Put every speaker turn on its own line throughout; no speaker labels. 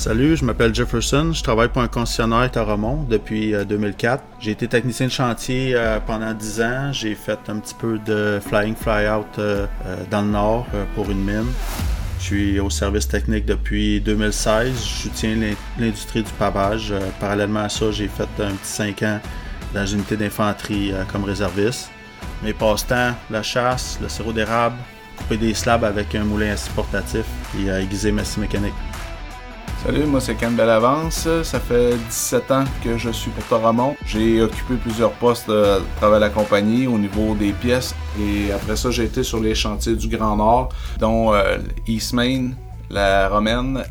Salut, je m'appelle Jefferson, je travaille pour un concessionnaire à Romont depuis 2004. J'ai été technicien de chantier pendant 10 ans, j'ai fait un petit peu de flying fly-out dans le nord pour une mine. Je suis au service technique depuis 2016. Je soutiens l'industrie du pavage. Euh, parallèlement à ça, j'ai fait un petit 5 ans dans une unité d'infanterie euh, comme réserviste. Mes passe-temps, la chasse, le sirop d'érable, couper des slabs avec un moulin assis portatif et euh, aiguiser scie mécanique.
Salut, moi c'est Ken Bellavance. Ça fait 17 ans que je suis pour Toramont. J'ai occupé plusieurs postes à travers la compagnie au niveau des pièces et après ça j'ai été sur les chantiers du Grand Nord, dont euh, East Main, la Romaine.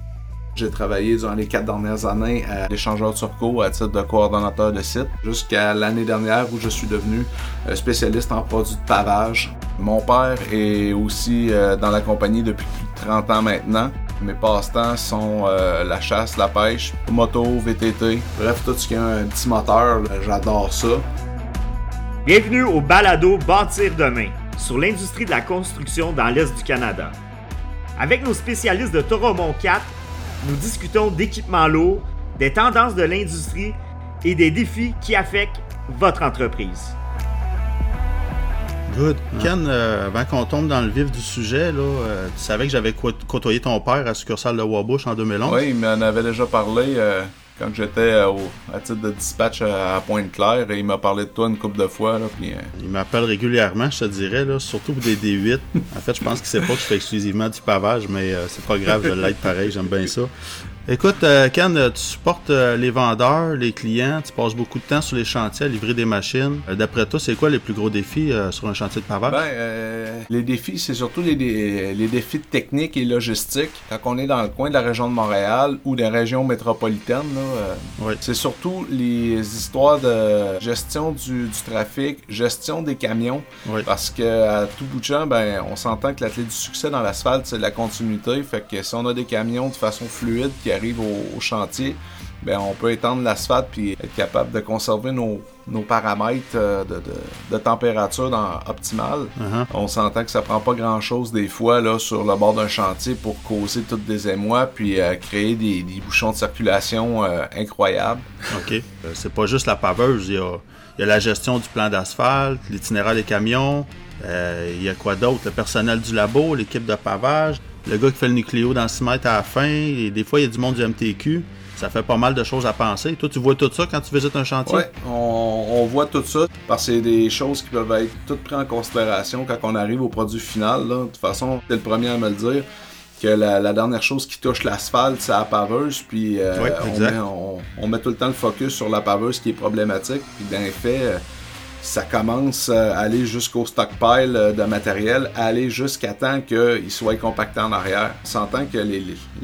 J'ai travaillé durant les quatre dernières années à l'échangeur Turco à titre de coordonnateur de site jusqu'à l'année dernière où je suis devenu euh, spécialiste en produits de pavage. Mon père est aussi euh, dans la compagnie depuis plus de 30 ans maintenant. Mes passe-temps sont euh, la chasse, la pêche, moto, VTT, bref, tout ce qui a un petit moteur, j'adore ça.
Bienvenue au balado Bâtir demain sur l'industrie de la construction dans l'Est du Canada. Avec nos spécialistes de Toromont 4, nous discutons d'équipements lourds, des tendances de l'industrie et des défis qui affectent votre entreprise.
Good. Ken, euh, avant qu'on tombe dans le vif du sujet, là, euh, tu savais que j'avais côtoyé ton père à succursale de Wabush en 2011?
Oui, il m'en avait déjà parlé euh, quand j'étais à titre de dispatch à Pointe-Claire et il m'a parlé de toi une couple de fois. Là, puis,
Il m'appelle régulièrement, je te dirais, là, surtout pour des D8. en fait, je pense qu'il sait pas que je fais exclusivement du pavage, mais c'est pas grave, je l'aide pareil, j'aime bien ça. Écoute, euh, Ken, euh, tu supportes euh, les vendeurs, les clients, tu passes beaucoup de temps sur les chantiers à livrer des machines. D'après toi, c'est quoi les plus gros défis sur un chantier de pavage?
Ben, les défis, c'est surtout les, les, défis techniques et logistiques. Quand on est dans le coin de la région de Montréal ou des régions métropolitaines, c'est surtout les histoires de gestion du, trafic, gestion des camions. Parce que à tout bout de champ, ben, on s'entend que la clé du succès dans l'asphalte, c'est la continuité. Fait que si on a des camions de façon fluide qui arrive au, chantier, ben, on peut étendre l'asphalte puis être capable de conserver nos, paramètres euh, de, température dans, optimale. Uh-huh. On s'entend que ça prend pas grand chose des fois là, sur le bord d'un chantier pour causer toutes des émois puis euh, créer des, bouchons de circulation euh, incroyables.
OK. c'est pas juste la paveuse, il y a, y a, la gestion du plan d'asphalte, l'itinéraire des camions, il y a quoi d'autre? Le personnel du labo, l'équipe de pavage, le gars qui fait le nucléo dans 6 mètres à la fin, et des fois, il y a du monde du MTQ. Ça fait pas mal de choses à penser. Toi, tu vois tout ça quand tu visites un chantier?
Oui, on, voit tout ça parce que c'est des choses qui peuvent être toutes prises en considération quand on arrive au produit final. De toute façon, tu es le premier à me le dire que la, dernière chose qui touche l'asphalte, c'est la paveuse. Puis euh, on, met, tout le temps le focus sur la paveuse qui est problématique. Puis dans les faits, euh, ça commence à aller jusqu'au stockpile euh, de matériel, aller jusqu'à temps qu'il soit compacté en arrière. On s'entend que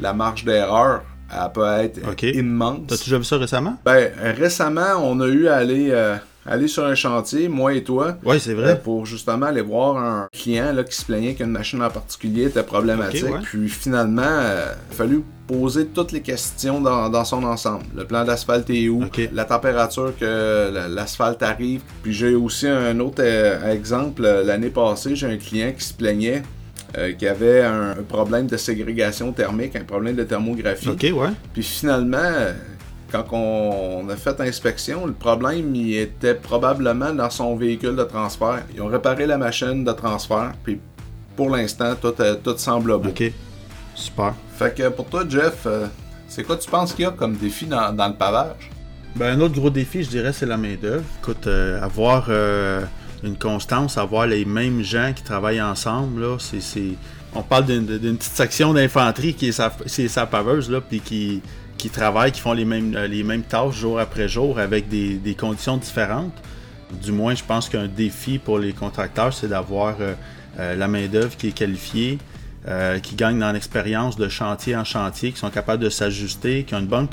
la marge d'erreur elle peut être immense.
T'as déjà vu ça récemment?
Ben, récemment, on a eu à aller, euh, aller sur un chantier, moi et toi.
Oui, c'est vrai. Euh,
pour justement aller voir un client là, qui se plaignait qu'une machine en particulier était problématique. Puis finalement, il a fallu poser toutes les questions dans, son ensemble. Le plan d'asphalte est où? La température que l'asphalte arrive. Puis j'ai aussi un autre euh, exemple. L'année passée, j'ai un client qui se plaignait euh, qui avait un, problème de ségrégation thermique, un problème de thermographie.
OK, ouais.
Puis finalement, quand on, a fait l'inspection, le problème il était probablement dans son véhicule de transfert. Ils ont réparé la machine de transfert, puis pour l'instant, tout, euh, tout semble beau.
OK. Super.
Fait que pour toi, Jeff, euh, c'est quoi tu penses qu'il y a comme défi dans, le pavage?
Ben, un autre gros défi, je dirais, c'est la main-d'œuvre. Écoute, euh, avoir euh, une constance, avoir les mêmes gens qui travaillent ensemble, là, c'est. On parle d'une petite section d'infanterie qui est sa, sa paveuse, là, puis qui, qui travaillent, qui font les mêmes, les mêmes tâches jour après jour avec des, des conditions différentes. Du moins, je pense qu'un défi pour les contracteurs, c'est d'avoir la main-d'œuvre qui est qualifiée, euh, qui gagnent dans l'expérience de chantier en chantier, qui sont capables de s'ajuster, qui ont une bonne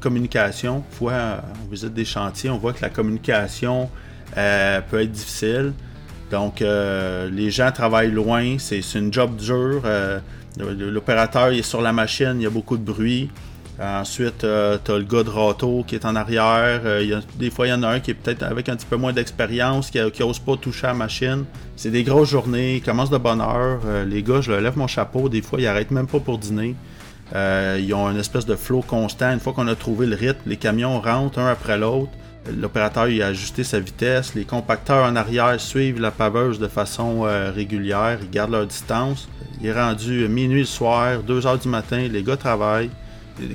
communication. Fois on visite des chantiers, on voit que la communication euh, peut être difficile. Donc, euh, les gens travaillent loin, c'est une job dure. L'opérateur est sur la machine, il y a beaucoup de bruit. Ensuite, euh, tu as le gars de râteau qui est en arrière. Euh, des fois, il y en a un qui est peut-être avec un petit peu moins d'expérience, qui n'ose pas toucher à la machine. C'est des grosses journées, ils commencent de bonne heure. Euh, les gars, je leur lève mon chapeau. Des fois, ils arrêtent même pas pour dîner. ils ont une espèce de flow constant. Une fois qu'on a trouvé le rythme, les camions rentrent un après l'autre. L'opérateur a ajusté sa vitesse. Les compacteurs en arrière suivent la paveuse de façon régulière. Ils gardent leur distance. Il est rendu minuit le soir, 2 heures du matin. Les gars travaillent.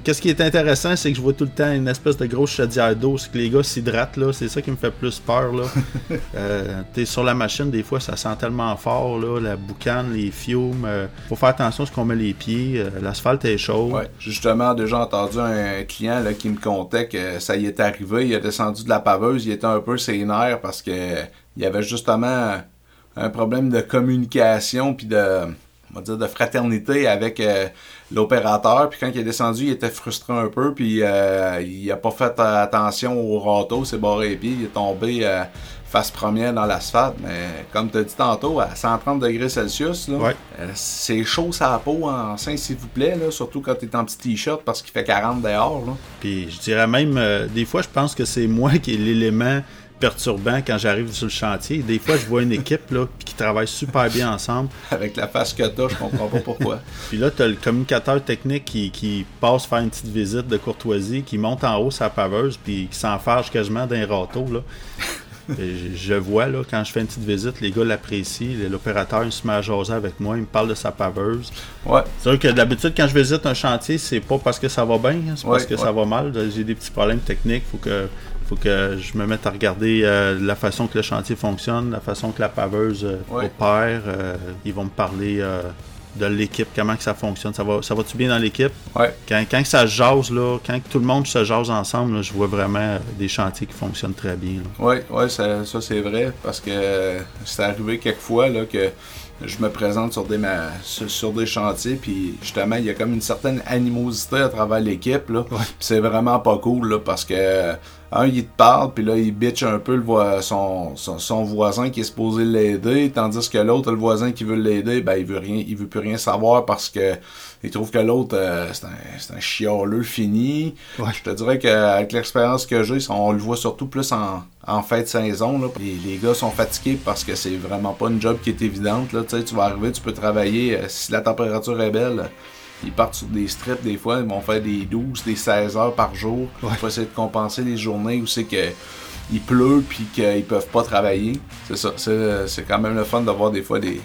Qu'est-ce qui est intéressant, c'est que je vois tout le temps une espèce de grosse chaudière d'eau, c'est que les gars s'hydratent, là. C'est ça qui me fait plus peur, là. euh, t'es sur la machine, des fois, ça sent tellement fort, là. La boucane, les fumes. Euh, faut faire attention à ce qu'on met les pieds. Euh, l'asphalte est chaud.
Ouais. Justement déjà entendu un client, là, qui me contait que ça y est arrivé. Il a descendu de la paveuse, il était un peu sénère parce que il y avait justement un problème de communication puis de on va dire, de fraternité avec euh, l'opérateur. Puis quand il est descendu, il était frustré un peu. Puis euh, il a pas fait attention au râteau, s'est barré les pieds. Il est tombé euh, face première dans l'asphalte. Mais comme tu as dit tantôt, à 130 degrés Celsius, c'est chaud sa peau en sein, s'il vous plaît. Là, surtout quand tu es en petit t-shirt parce qu'il fait 40 dehors. Là.
Puis je dirais même, des fois, je pense que c'est moi qui ai l'élément perturbant quand j'arrive sur le chantier. Des fois, je vois une équipe là, qui travaille super bien ensemble.
Avec la face que t'as, je comprends pas pourquoi.
Puis là, tu as le communicateur technique qui, qui, passe faire une petite visite de courtoisie, qui monte en haut sa paveuse, puis qui s'enfarge quasiment d'un râteau. Là. je vois, là, quand je fais une petite visite, les gars l'apprécient. L'opérateur, il se met à jaser avec moi, il me parle de sa paveuse.
Ouais.
C'est vrai que d'habitude, quand je visite un chantier, c'est pas parce que ça va bien, hein, c'est parce que ça va mal. J'ai des petits problèmes techniques, faut que faut que je me mette à regarder euh, la façon que le chantier fonctionne, la façon que la paveuse euh, opère. Euh, ils vont me parler de l'équipe, comment que ça fonctionne. Ça va, ça va-tu bien dans l'équipe?
Ouais.
Quand, quand ça jase, là, quand tout le monde se jase ensemble, je vois vraiment des chantiers qui fonctionnent très bien.
Oui, ouais, ça, ça c'est vrai, parce que c'est arrivé quelquefois là, que je me présente sur des, sur, des chantiers, puis justement, il y a comme une certaine animosité à travers l'équipe. là. C'est vraiment pas cool, là, parce que un, il te parle, puis là, il bitch un peu le son, son, voisin qui est supposé l'aider, tandis que l'autre, le voisin qui veut l'aider, ben, il veut rien, il veut plus rien savoir parce que il trouve que l'autre, euh, c'est un, un chialeux fini. Je te dirais qu'avec l'expérience que j'ai, on le voit surtout plus en, en fin de saison. Là. Les, les, gars sont fatigués parce que c'est vraiment pas une job qui est évidente. Là. Tu vas arriver, tu peux travailler, euh, si la température est belle, ils partent sur des strips des fois, ils vont faire des 12, des 16 heures par jour pour essayer de compenser les journées où c'est que il pleut puis qu'ils peuvent pas travailler. C'est ça. C'est quand même le fun d'avoir des fois des,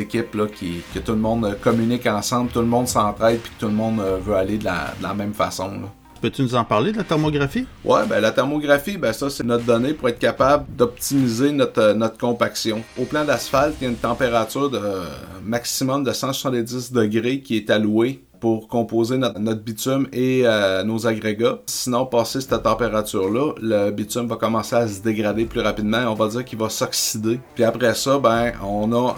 équipes là, qui, que tout le monde communique ensemble, tout le monde s'entraide puis que tout le monde euh, veut aller de la, de la même façon. Là.
Peux-tu nous en parler de la thermographie?
Ouais, ben la thermographie, ben ça c'est notre donnée pour être capable d'optimiser notre, euh, notre compaction. Au plan d'asphalte, il y a une température de euh, maximum de 170 degrés qui est allouée pour composer notre, bitume et euh, nos agrégats. Sinon, passer cette température-là, le bitume va commencer à se dégrader plus rapidement. On va dire qu'il va s'oxyder. Puis après ça, ben, on a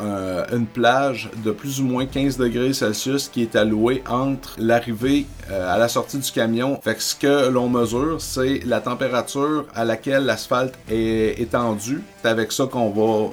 une plage de plus ou moins 15 degrés Celsius qui est allouée entre l'arrivée euh, à la sortie du camion. Fait que ce que l'on mesure, c'est la température à laquelle l'asphalte est étendu. C'est avec ça qu'on va,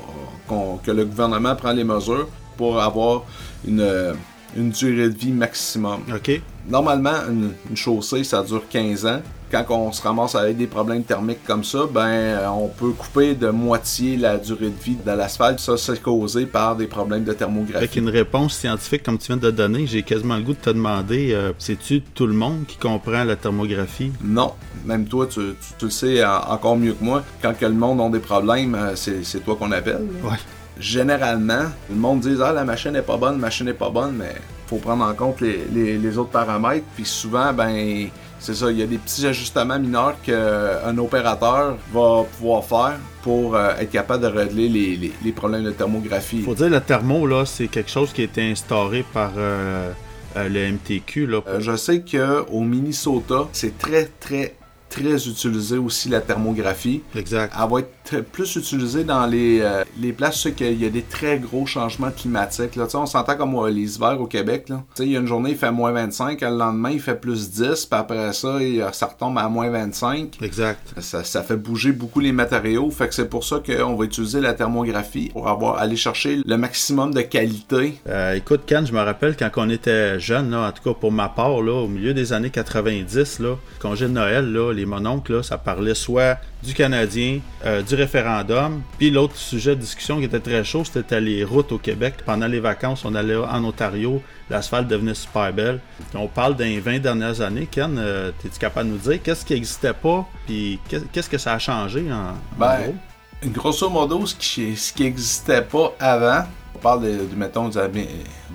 que le gouvernement prend les mesures pour avoir une une durée de vie maximum.
OK.
Normalement, une, chaussée, ça dure 15 ans. Quand on se ramasse avec des problèmes thermiques comme ça, ben, euh, on peut couper de moitié la durée de vie de l'asphalte. Ça, c'est causé par des problèmes de thermographie.
Avec une réponse scientifique comme tu viens de donner, j'ai quasiment le goût de te demander, euh, c'est-tu tout le monde qui comprend la thermographie?
Non. Même toi, tu, le sais encore mieux que moi. Quand que le monde a des problèmes, euh, c'est toi qu'on appelle.
Ouais
généralement, le monde dit Ah, la machine n'est pas bonne, la machine n'est pas bonne, mais faut prendre en compte les, autres paramètres. Puis souvent, ben, c'est ça, il y a des petits ajustements mineurs qu'un opérateur va pouvoir faire pour euh, être capable de régler les, problèmes de thermographie.
Faut dire, le thermo, là, c'est quelque chose qui a été instauré par. Euh, euh, le MTQ. Là,
je sais qu'au Minnesota, c'est très, très, très utilisé aussi la thermographie.
Exact.
Elle va être plus utilisée dans les, euh, les places où il y a des très gros changements climatiques. Là. On s'entend comme euh, les hivers au Québec. Il y a une journée, il fait moins 25, le lendemain, il fait plus 10, puis après ça, ça retombe à moins 25.
Exact.
Ça, ça fait bouger beaucoup les matériaux. Fait que c'est pour ça qu'on va utiliser la thermographie pour avoir aller chercher le maximum de qualité.
Euh, écoute, Ken, je me rappelle quand on était jeune, en tout cas pour ma part, là, au milieu des années 90, là, congé de Noël, là, les les mononcles, là, ça parlait soit du Canadien, euh, du du référendum. Puis l'autre sujet de discussion qui était très chaud, c'était les routes au Québec. Pendant les vacances, on allait en Ontario, l'asphalte devenait super belle. on parle des 20 dernières années. Ken, euh, es-tu capable de nous dire qu'est-ce qui n'existait pas, puis qu'est-ce que ça a changé en,
ben, Grosso modo, ce qui ce n'existait pas avant, on parle de, mettons, du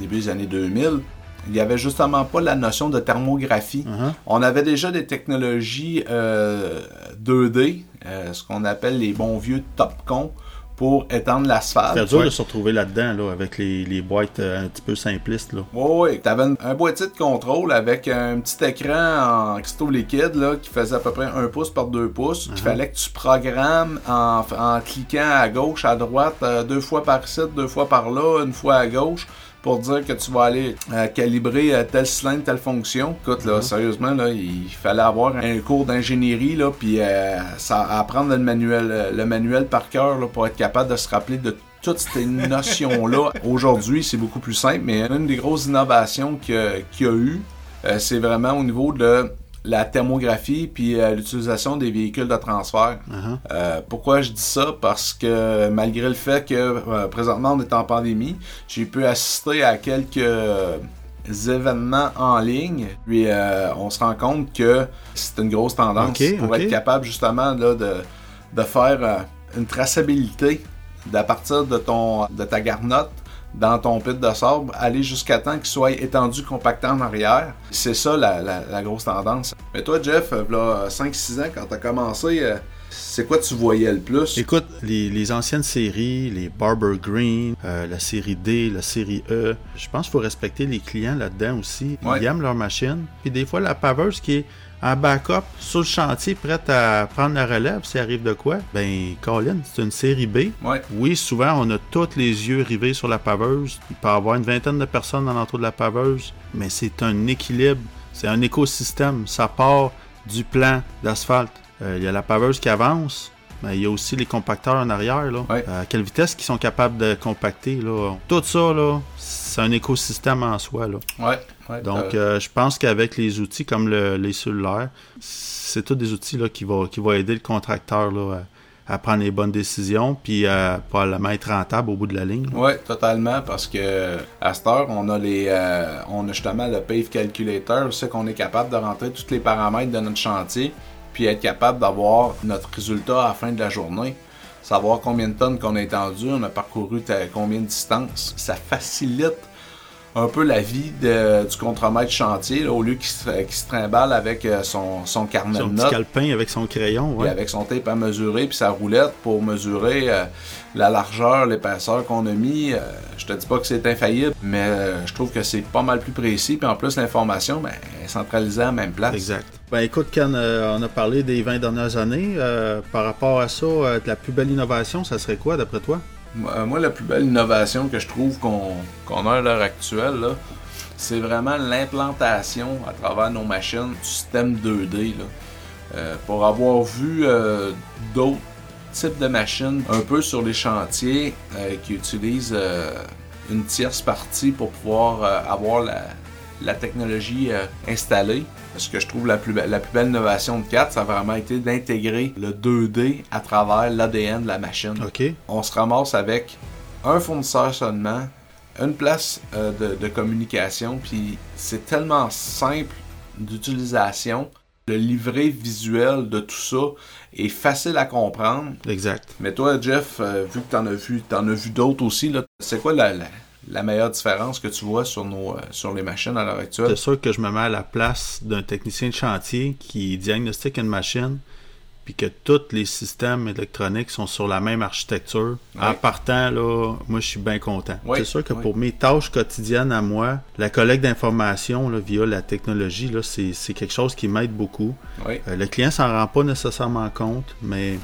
début des années 2000, il n'y avait justement pas la notion de thermographie. Uh-huh. On avait déjà des technologies 2D, euh, euh, ce qu'on appelle les bons vieux Topcon, pour étendre l'asphalte.
C'est dur de se retrouver là-dedans, là, avec les, les, boîtes euh, un petit peu simplistes. Là.
Oui, oui. Tu avais un, boîtier de contrôle avec un petit écran en cristaux liquides là, qui faisait à peu près 1 pouce par 2 pouces. Il uh-huh. fallait que tu programmes en, en, cliquant à gauche, à droite, deux fois par ici, deux fois par là, une fois à gauche pour dire que tu vas aller euh, calibrer euh, tel cylindre, telle fonction. Écoute, là, mhm. sérieusement, là, il fallait avoir un cours d'ingénierie, là, puis euh, ça, apprendre le manuel, le manuel par cœur pour être capable de se rappeler de toutes ces notions-là. Aujourd'hui, c'est beaucoup plus simple, mais une des grosses innovations qu'il y a eu, c'est vraiment au niveau de la thermographie puis euh, l'utilisation des véhicules de transfert. Uh-huh. Euh, pourquoi je dis ça? Parce que malgré le fait que euh, présentement on est en pandémie, j'ai pu assister à quelques événements en ligne. Puis on se rend compte que c'est une grosse tendance pour être capable justement là, de, de faire une traçabilité à partir de ton de ta garnotte dans ton pit de sable, aller jusqu'à temps qu'il soit étendu, compacté en arrière. C'est ça la, grosse tendance. Mais toi, Jeff, là, 5-6 ans, quand tu as commencé, euh, c'est quoi tu voyais le plus?
Écoute, les, anciennes séries, les Barber Green, euh, la série D, la série E, je pense qu'il faut respecter les clients là-dedans aussi. Ils aiment leur machine. Puis des fois, la paveuse qui est en backup sur le chantier, prête à prendre la relève s'il arrive de quoi, ben, Colin, c'est une série B. Oui, souvent, on a tous les yeux rivés sur la paveuse. Il peut y avoir une vingtaine de personnes dans l'entour de la paveuse, mais c'est un équilibre, c'est un écosystème. Ça part du plan d'asphalte. Euh, il y a la paveuse qui avance, mais il y a aussi les compacteurs en arrière. Là. À quelle vitesse ils sont capables de compacter. Là. Tout ça, là, c'est un écosystème en soi. Là. Donc, euh, je pense qu'avec les outils comme les cellulaires, c'est tous des outils là, qui, vont, qui vont aider le contracteur là, à, prendre les bonnes décisions puis à pas la mettre rentable au bout de la ligne.
Oui, totalement, parce que à cette heure, on a les euh, on a justement le Pave Calculator, c'est qu'on est capable de rentrer tous les paramètres de notre chantier puis être capable d'avoir notre résultat à la fin de la journée. Savoir combien de tonnes qu'on a étendu, on a parcouru combien de distance. Ça facilite un peu la vie du contremaître chantier, au lieu qu'il se, qu se, trimballe avec euh, son, son carnet
son
de notes.
calepin avec son crayon, ouais.
avec son tape à mesurer, puis sa roulette pour mesurer euh, la largeur, l'épaisseur qu'on a mis. Euh, je te dis pas que c'est infaillible, mais je trouve que c'est pas mal plus précis. Puis en plus, l'information ben, est centralisée à la même place.
Exact. Ben écoute, Ken, on a parlé des 20 dernières années. par rapport à ça, la plus belle innovation, ça serait quoi d'après toi?
Euh, moi, la plus belle innovation que je trouve qu'on a à l'heure actuelle, c'est vraiment l'implantation à travers nos machines du système 2D. Euh, pour avoir vu euh, d'autres types de machines un peu sur les chantiers qui utilisent une tierce partie pour pouvoir avoir la, la technologie installée, ce que je trouve la plus, la plus belle innovation de 4, ça a vraiment été d'intégrer le 2D à travers l'ADN de la machine. On se ramasse avec un fournisseur seulement, une place euh, de, communication, puis c'est tellement simple d'utilisation. Le livret visuel de tout ça est facile à comprendre.
Exact.
Mais toi, Jeff, euh, vu que tu en as vu, en as vu d'autres aussi, c'est quoi la, la meilleure différence que tu vois sur, nos, euh, sur les machines à l'heure actuelle?
C'est sûr que je me mets à la place d'un technicien de chantier qui diagnostique une machine, puis que tous les systèmes électroniques sont sur la même architecture. En partant, là, moi, je suis bien content. c'est sûr que pour mes tâches quotidiennes à moi, la collecte d'informations via la technologie, là, c'est, quelque chose qui m'aide beaucoup. Euh, le client s'en rend pas nécessairement compte, mais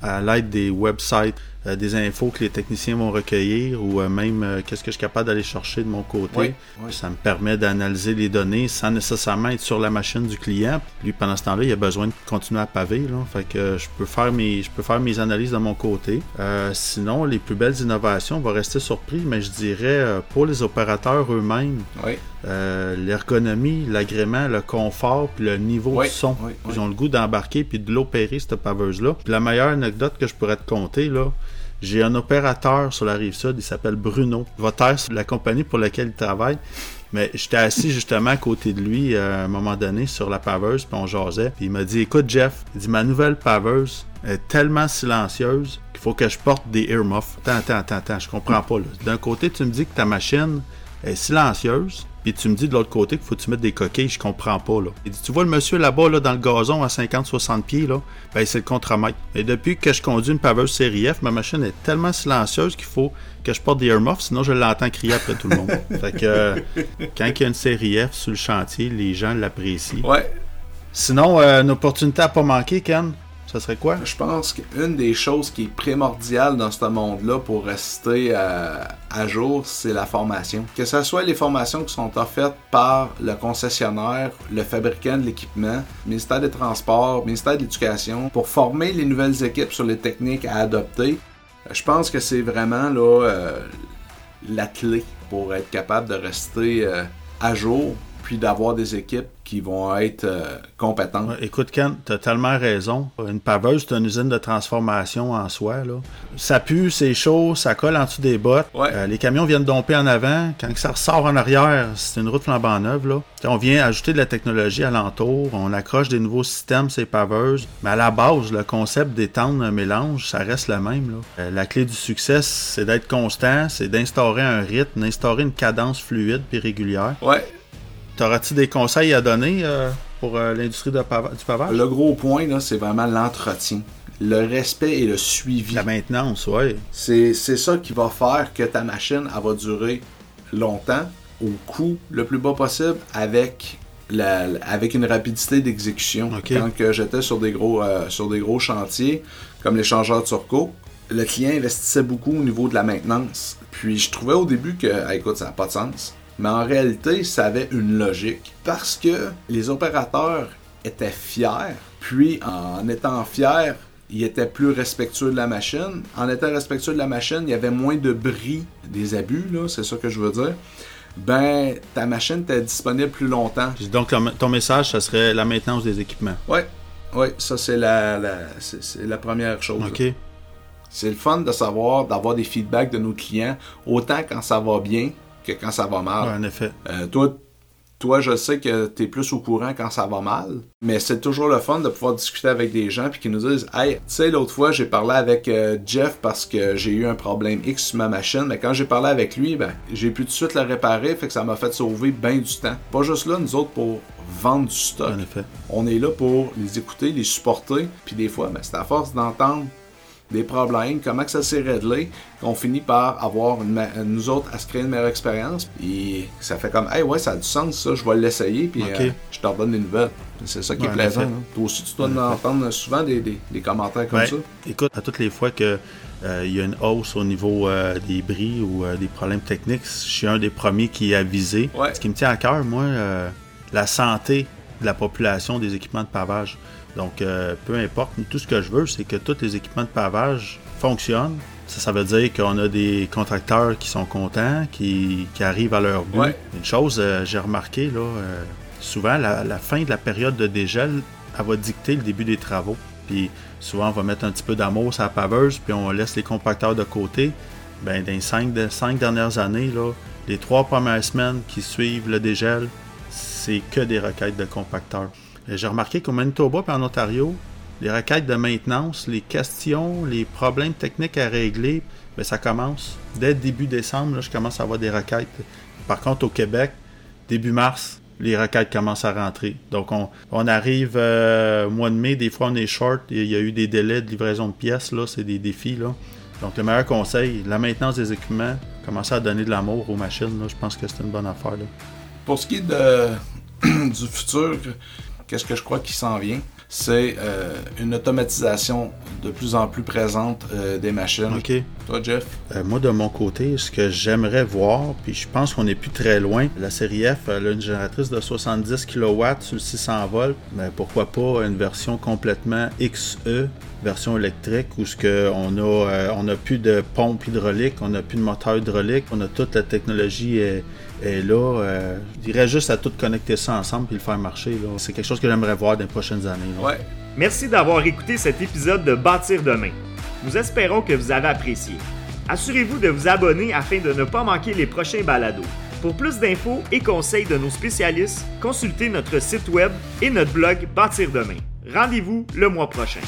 à l'aide des websites, euh, des infos que les techniciens vont recueillir ou euh, même euh, qu'est-ce que je suis capable d'aller chercher de mon côté. Ça me permet d'analyser les données sans nécessairement être sur la machine du client. Lui, pendant ce temps-là, il a besoin de continuer à paver. Là. Fait que je peux faire mes, je peux faire mes analyses de mon côté. sinon, les plus belles innovations, on va rester surpris, mais je dirais pour les opérateurs eux-mêmes. l'ergonomie, l'agrément, le confort, puis le niveau de son. Ils ont le goût d'embarquer puis de l'opérer, cette paveuse-là. la meilleure anecdote que je pourrais te compter, là, j'ai un opérateur sur la rive sud, il s'appelle Bruno. Il va la compagnie pour laquelle il travaille. Mais j'étais assis justement à côté de lui euh, à un moment donné sur la paveuse, puis on jasait. Puis il m'a dit Écoute, Jeff, il dit Ma nouvelle paveuse est tellement silencieuse qu'il faut que je porte des earmuffs. Attends, attends, attends, attends, je comprends pas. D'un côté, tu me dis que ta machine est silencieuse, puis tu me dis de l'autre côté qu'il faut que tu mettes des coquilles, je comprends pas. Là. Il dit, tu vois le monsieur là-bas, là, dans le gazon à 50-60 pieds, là, ben c'est le contre-mètre. Et depuis que je conduis une paveuse série F, ma machine est tellement silencieuse qu'il faut que je porte des earmuffs, sinon je l'entends crier après tout le monde. fait que euh, quand il y a une série F sur le chantier, les gens l'apprécient.
Ouais.
Sinon, euh, une opportunité à pas manquer, Ken ça serait quoi?
Je pense qu'une des choses qui est primordiale dans ce monde-là pour rester euh, à, jour, c'est la formation. Que ce soit les formations qui sont offertes par le concessionnaire, le fabricant de l'équipement, le ministère des Transports, le ministère de l'Éducation, pour former les nouvelles équipes sur les techniques à adopter. Je pense que c'est vraiment euh, la clé pour être capable de rester euh, à jour puis d'avoir des équipes qui vont être euh, compétentes.
écoute, Ken, tu as tellement raison. Une paveuse, c'est une usine de transformation en soi. Là. Ça pue, c'est chaud, ça colle en dessous des bottes. Euh, les camions viennent domper en avant. Quand ça ressort en arrière, c'est une route flambant neuve. Là. on vient ajouter de la technologie alentour, on accroche des nouveaux systèmes, ces paveuses. Mais à la base, le concept d'étendre un mélange, ça reste le même. Là. Euh, la clé du succès, c'est d'être constant, c'est d'instaurer un rythme, d'instaurer une cadence fluide et régulière.
Ouais.
T'auras-tu des conseils à donner euh, pour euh, l'industrie du pavage?
Le gros point, là, c'est vraiment l'entretien. Le respect et le suivi.
La maintenance, oui.
C'est ça qui va faire que ta machine, elle va durer longtemps, au coût le plus bas possible, avec la, avec une rapidité d'exécution. Quand j'étais sur des gros euh, sur des gros chantiers, comme l'échangeur Turco, le client investissait beaucoup au niveau de la maintenance. Puis je trouvais au début que, écoute, ça n'a pas de sens. Mais en réalité, ça avait une logique parce que les opérateurs étaient fiers. Puis en étant fiers, ils étaient plus respectueux de la machine. En étant respectueux de la machine, il y avait moins de bris des abus, c'est ça que je veux dire. Ben, ta machine était disponible plus longtemps.
Donc, ton message, ça serait la maintenance des équipements.
Oui, oui, ça c'est la, c'est, la première chose.
OK.
C'est le fun de savoir, d'avoir des feedbacks de nos clients, autant quand ça va bien que quand ça va mal.
en effet.
Euh, toi, toi, je sais que tu es plus au courant quand ça va mal, mais c'est toujours le fun de pouvoir discuter avec des gens puis qui nous disent Hey, tu sais, l'autre fois, j'ai parlé avec euh, Jeff parce que j'ai eu un problème X sur ma machine, mais quand j'ai parlé avec lui, ben, j'ai pu tout de suite le réparer, fait que ça m'a fait sauver bien du temps. Pas juste là, nous autres, pour vendre du stock.
En effet.
On est là pour les écouter, les supporter, puis des fois, ben, c'est à force d'entendre des problèmes, comment que ça s'est réglé, qu'on finit par avoir nous autres à se créer une meilleure expérience. Et ça fait comme, hey, ouais, ça a du sens, ça, je vais l'essayer, puis euh, je te redonne des nouvelles. C'est ça qui est plaisant. Hein. Toi aussi, tu dois entendre souvent des, des, commentaires comme ça.
Écoute, à toutes les fois que euh, il y a une hausse au niveau euh, des bris ou des problèmes techniques, je suis un des premiers qui est avisé. Ce qui me tient à cœur, moi, la santé de la population des équipements de pavage. Donc, euh, peu importe, tout ce que je veux, c'est que tous les équipements de pavage fonctionnent. Ça, ça veut dire qu'on a des contracteurs qui sont contents, qui, arrivent à leur but. Une chose, euh, j'ai remarqué, là, euh, souvent, la, fin de la période de dégel, elle va dicter le début des travaux. Puis souvent, on va mettre un petit peu d'amour sur la paveuse, puis on laisse les compacteurs de côté. Ben, dans les cinq, cinq dernières années, là, les trois premières semaines qui suivent le dégel, c'est que des requêtes de compacteurs. J'ai remarqué qu'au Manitoba et en Ontario, les requêtes de maintenance, les questions, les problèmes techniques à régler, bien, ça commence. Dès début décembre, là, je commence à avoir des requêtes. Par contre, au Québec, début mars, les requêtes commencent à rentrer. Donc, on, arrive euh, au mois de mai, des fois on est short, il y a eu des délais de livraison de pièces, là, c'est des défis. Là. Donc, le meilleur conseil, la maintenance des équipements, commencer à donner de l'amour aux machines, là, je pense que c'est une bonne affaire. Là.
Pour ce qui est de, du futur, qu'est-ce que je crois qui s'en vient, c'est euh, une automatisation de plus en plus présente euh, des machines.
OK.
Toi, Jeff?
Euh, moi, de mon côté, ce que j'aimerais voir, puis je pense qu'on n'est plus très loin, la série F, elle a une génératrice de 70 kW sur le 600 volts, mais pourquoi pas une version complètement XE, version électrique, où ce que on a, on a plus de pompe hydraulique, on n'a plus de moteur hydraulique, on a toute la technologie est, là. je dirais juste à tout connecter ça ensemble puis le faire marcher. C'est quelque chose que j'aimerais voir dans les prochaines années.
Merci d'avoir écouté cet épisode de Bâtir demain. Nous espérons que vous avez apprécié. Assurez-vous de vous abonner afin de ne pas manquer les prochains balados. Pour plus d'infos et conseils de nos spécialistes, consultez notre site web et notre blog Bâtir demain. Rendez-vous le mois prochain.